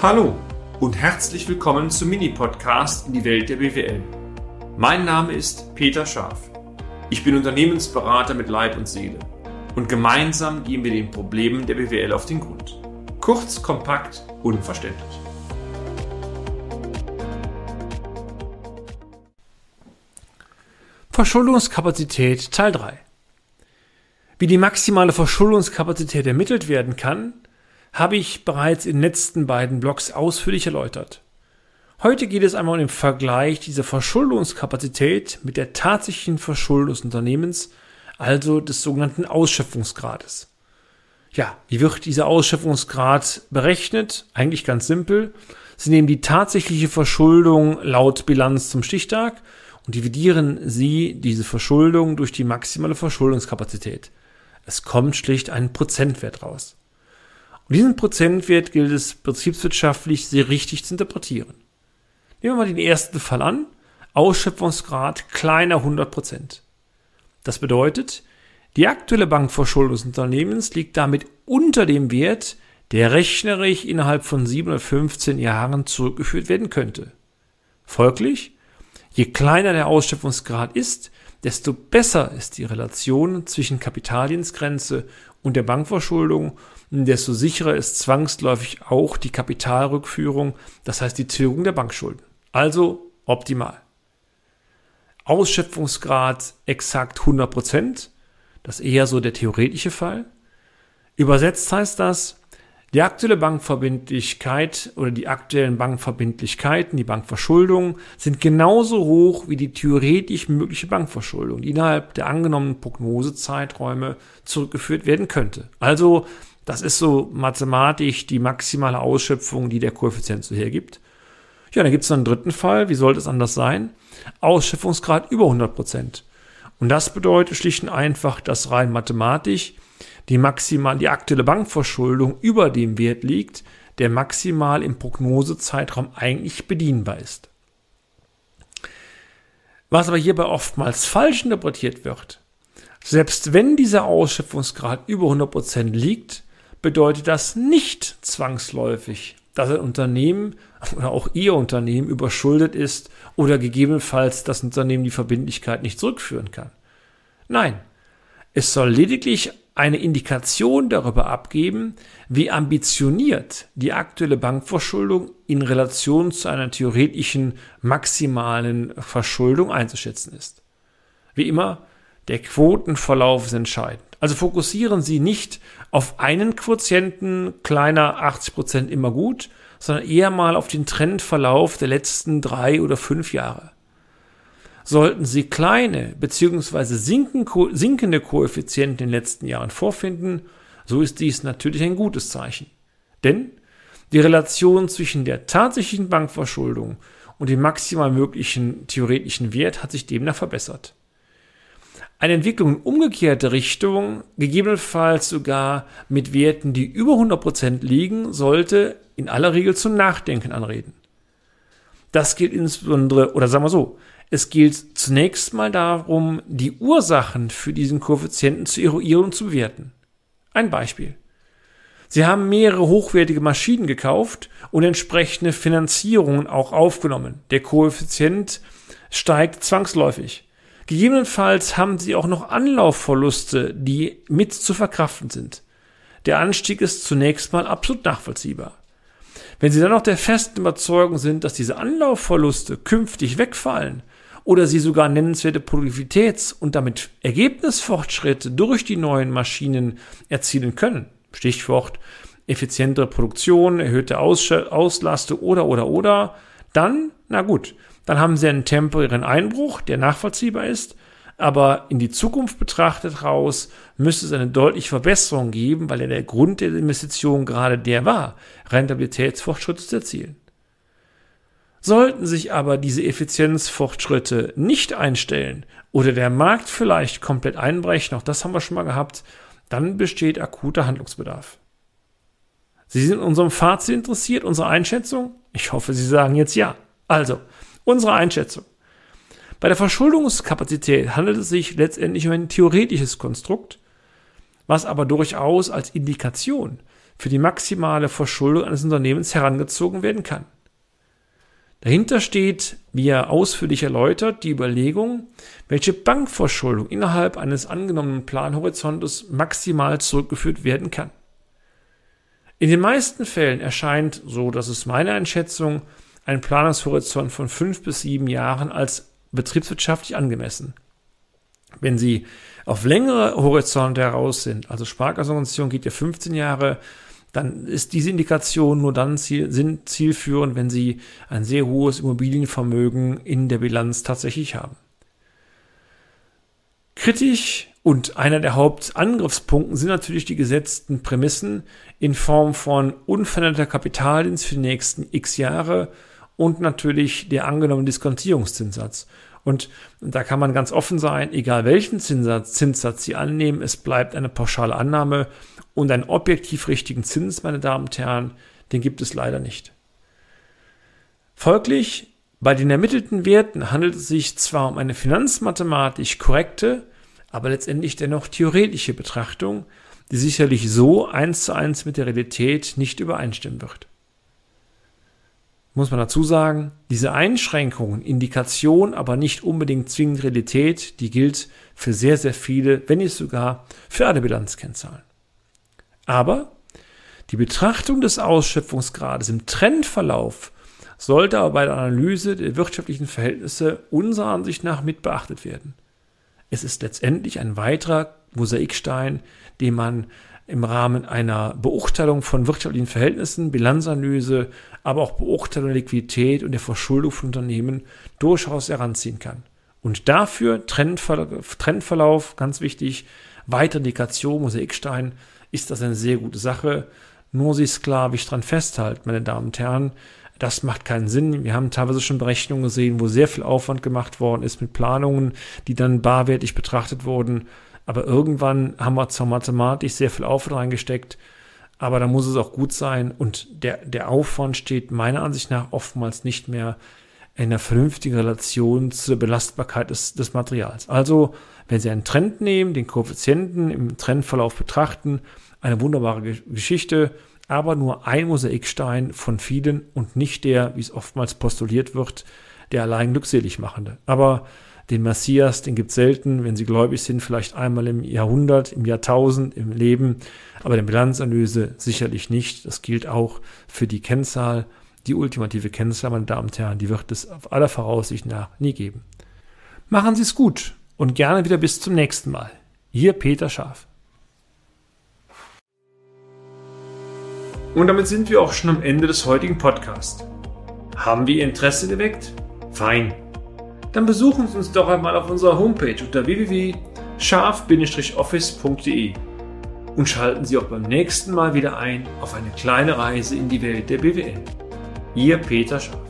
Hallo und herzlich willkommen zum Mini-Podcast in die Welt der BWL. Mein Name ist Peter Scharf. Ich bin Unternehmensberater mit Leib und Seele und gemeinsam gehen wir den Problemen der BWL auf den Grund. Kurz, kompakt, unverständlich. Verschuldungskapazität Teil 3 Wie die maximale Verschuldungskapazität ermittelt werden kann, habe ich bereits in den letzten beiden Blogs ausführlich erläutert. Heute geht es einmal um den Vergleich dieser Verschuldungskapazität mit der tatsächlichen Verschuldung des Unternehmens, also des sogenannten Ausschöpfungsgrades. Ja, wie wird dieser Ausschöpfungsgrad berechnet? Eigentlich ganz simpel. Sie nehmen die tatsächliche Verschuldung laut Bilanz zum Stichtag und dividieren Sie diese Verschuldung durch die maximale Verschuldungskapazität. Es kommt schlicht ein Prozentwert raus. Und diesen Prozentwert gilt es betriebswirtschaftlich sehr richtig zu interpretieren. Nehmen wir mal den ersten Fall an. Ausschöpfungsgrad kleiner 100 Prozent. Das bedeutet, die aktuelle Bankverschuldung des Unternehmens liegt damit unter dem Wert, der rechnerisch innerhalb von 715 Jahren zurückgeführt werden könnte. Folglich, je kleiner der Ausschöpfungsgrad ist, desto besser ist die Relation zwischen Kapitaldienstgrenze und der Bankverschuldung desto sicherer ist zwangsläufig auch die Kapitalrückführung, das heißt die Tilgung der Bankschulden. Also optimal. Ausschöpfungsgrad exakt 100 Prozent, das ist eher so der theoretische Fall. Übersetzt heißt das, die aktuelle Bankverbindlichkeit oder die aktuellen Bankverbindlichkeiten, die Bankverschuldung, sind genauso hoch wie die theoretisch mögliche Bankverschuldung, die innerhalb der angenommenen Prognosezeiträume zurückgeführt werden könnte. Also das ist so mathematisch die maximale Ausschöpfung, die der Koeffizient so hergibt. Ja, dann gibt es einen dritten Fall. Wie sollte es anders sein? Ausschöpfungsgrad über 100 Prozent. Und das bedeutet schlicht und einfach, dass rein mathematisch die maximal, die aktuelle Bankverschuldung über dem Wert liegt, der maximal im Prognosezeitraum eigentlich bedienbar ist. Was aber hierbei oftmals falsch interpretiert wird, selbst wenn dieser Ausschöpfungsgrad über 100 Prozent liegt, bedeutet das nicht zwangsläufig, dass ein Unternehmen oder auch Ihr Unternehmen überschuldet ist oder gegebenenfalls das Unternehmen die Verbindlichkeit nicht zurückführen kann. Nein, es soll lediglich eine Indikation darüber abgeben, wie ambitioniert die aktuelle Bankverschuldung in Relation zu einer theoretischen maximalen Verschuldung einzuschätzen ist. Wie immer, der Quotenverlauf ist entscheidend. Also fokussieren Sie nicht auf einen Quotienten kleiner 80 Prozent immer gut, sondern eher mal auf den Trendverlauf der letzten drei oder fünf Jahre. Sollten Sie kleine bzw. sinkende Koeffizienten in den letzten Jahren vorfinden, so ist dies natürlich ein gutes Zeichen. Denn die Relation zwischen der tatsächlichen Bankverschuldung und dem maximal möglichen theoretischen Wert hat sich demnach verbessert. Eine Entwicklung in umgekehrte Richtung, gegebenenfalls sogar mit Werten, die über 100% liegen, sollte in aller Regel zum Nachdenken anreden. Das gilt insbesondere, oder sagen wir so, es gilt zunächst mal darum, die Ursachen für diesen Koeffizienten zu eruieren und zu bewerten. Ein Beispiel. Sie haben mehrere hochwertige Maschinen gekauft und entsprechende Finanzierungen auch aufgenommen. Der Koeffizient steigt zwangsläufig. Gegebenenfalls haben sie auch noch Anlaufverluste, die mit zu verkraften sind. Der Anstieg ist zunächst mal absolut nachvollziehbar. Wenn Sie dann noch der festen Überzeugung sind, dass diese Anlaufverluste künftig wegfallen oder Sie sogar nennenswerte Produktivitäts- und damit Ergebnisfortschritte durch die neuen Maschinen erzielen können, Stichwort effizientere Produktion, erhöhte Auslastung oder oder oder, dann, na gut, dann haben sie einen temporären Einbruch, der nachvollziehbar ist, aber in die Zukunft betrachtet raus müsste es eine deutliche Verbesserung geben, weil ja der Grund der Investition gerade der war, Rentabilitätsfortschritte zu erzielen. Sollten sich aber diese Effizienzfortschritte nicht einstellen oder der Markt vielleicht komplett einbrechen, auch das haben wir schon mal gehabt, dann besteht akuter Handlungsbedarf. Sie sind in unserem Fazit interessiert, unsere Einschätzung? Ich hoffe, Sie sagen jetzt ja. Also, Unsere Einschätzung. Bei der Verschuldungskapazität handelt es sich letztendlich um ein theoretisches Konstrukt, was aber durchaus als Indikation für die maximale Verschuldung eines Unternehmens herangezogen werden kann. Dahinter steht, wie er ausführlich erläutert, die Überlegung, welche Bankverschuldung innerhalb eines angenommenen Planhorizontes maximal zurückgeführt werden kann. In den meisten Fällen erscheint, so dass es meine Einschätzung, ein Planungshorizont von fünf bis sieben Jahren als betriebswirtschaftlich angemessen. Wenn Sie auf längere Horizonte heraus sind, also Sparkassenorganisation geht ja 15 Jahre, dann ist diese Indikation nur dann ziel, sind zielführend, wenn Sie ein sehr hohes Immobilienvermögen in der Bilanz tatsächlich haben. Kritisch und einer der Hauptangriffspunkte sind natürlich die gesetzten Prämissen in Form von unveränderter Kapitaldienst für die nächsten x Jahre und natürlich der angenommene Diskontierungszinssatz. Und da kann man ganz offen sein, egal welchen Zinssatz, Zinssatz Sie annehmen, es bleibt eine pauschale Annahme und einen objektiv richtigen Zins, meine Damen und Herren, den gibt es leider nicht. Folglich, bei den ermittelten Werten handelt es sich zwar um eine finanzmathematisch korrekte, aber letztendlich dennoch theoretische Betrachtung, die sicherlich so eins zu eins mit der Realität nicht übereinstimmen wird muss man dazu sagen, diese Einschränkungen, Indikation, aber nicht unbedingt zwingend Realität, die gilt für sehr, sehr viele, wenn nicht sogar für alle Bilanzkennzahlen. Aber die Betrachtung des Ausschöpfungsgrades im Trendverlauf sollte aber bei der Analyse der wirtschaftlichen Verhältnisse unserer Ansicht nach mit beachtet werden. Es ist letztendlich ein weiterer Mosaikstein, den man im Rahmen einer Beurteilung von wirtschaftlichen Verhältnissen, Bilanzanalyse, aber auch Beurteilung der Liquidität und der Verschuldung von Unternehmen durchaus heranziehen kann. Und dafür Trendverlauf, Trendverlauf ganz wichtig, weitere Indikation, Mosaikstein, ist das eine sehr gute Sache. Nur sich sklavisch dran festhalten, meine Damen und Herren, das macht keinen Sinn. Wir haben teilweise schon Berechnungen gesehen, wo sehr viel Aufwand gemacht worden ist mit Planungen, die dann barwertig betrachtet wurden aber irgendwann haben wir zur Mathematik sehr viel Aufwand reingesteckt. Aber da muss es auch gut sein. Und der, der Aufwand steht meiner Ansicht nach oftmals nicht mehr einer vernünftigen Relation zur Belastbarkeit des, des Materials. Also, wenn Sie einen Trend nehmen, den Koeffizienten im Trendverlauf betrachten, eine wunderbare Geschichte, aber nur ein Mosaikstein von vielen und nicht der, wie es oftmals postuliert wird, der allein glückselig machende. Aber den Messias, den gibt es selten, wenn sie gläubig sind, vielleicht einmal im Jahrhundert, im Jahrtausend, im Leben, aber der Bilanzanalyse sicherlich nicht. Das gilt auch für die Kennzahl, die ultimative Kennzahl, meine Damen und Herren, die wird es auf aller Voraussicht nach nie geben. Machen Sie es gut und gerne wieder bis zum nächsten Mal. Ihr Peter Scharf. Und damit sind wir auch schon am Ende des heutigen Podcasts. Haben wir Ihr Interesse geweckt? Fein dann besuchen Sie uns doch einmal auf unserer Homepage unter www.scharf-office.de und schalten Sie auch beim nächsten Mal wieder ein auf eine kleine Reise in die Welt der BWL. Ihr Peter Scharf.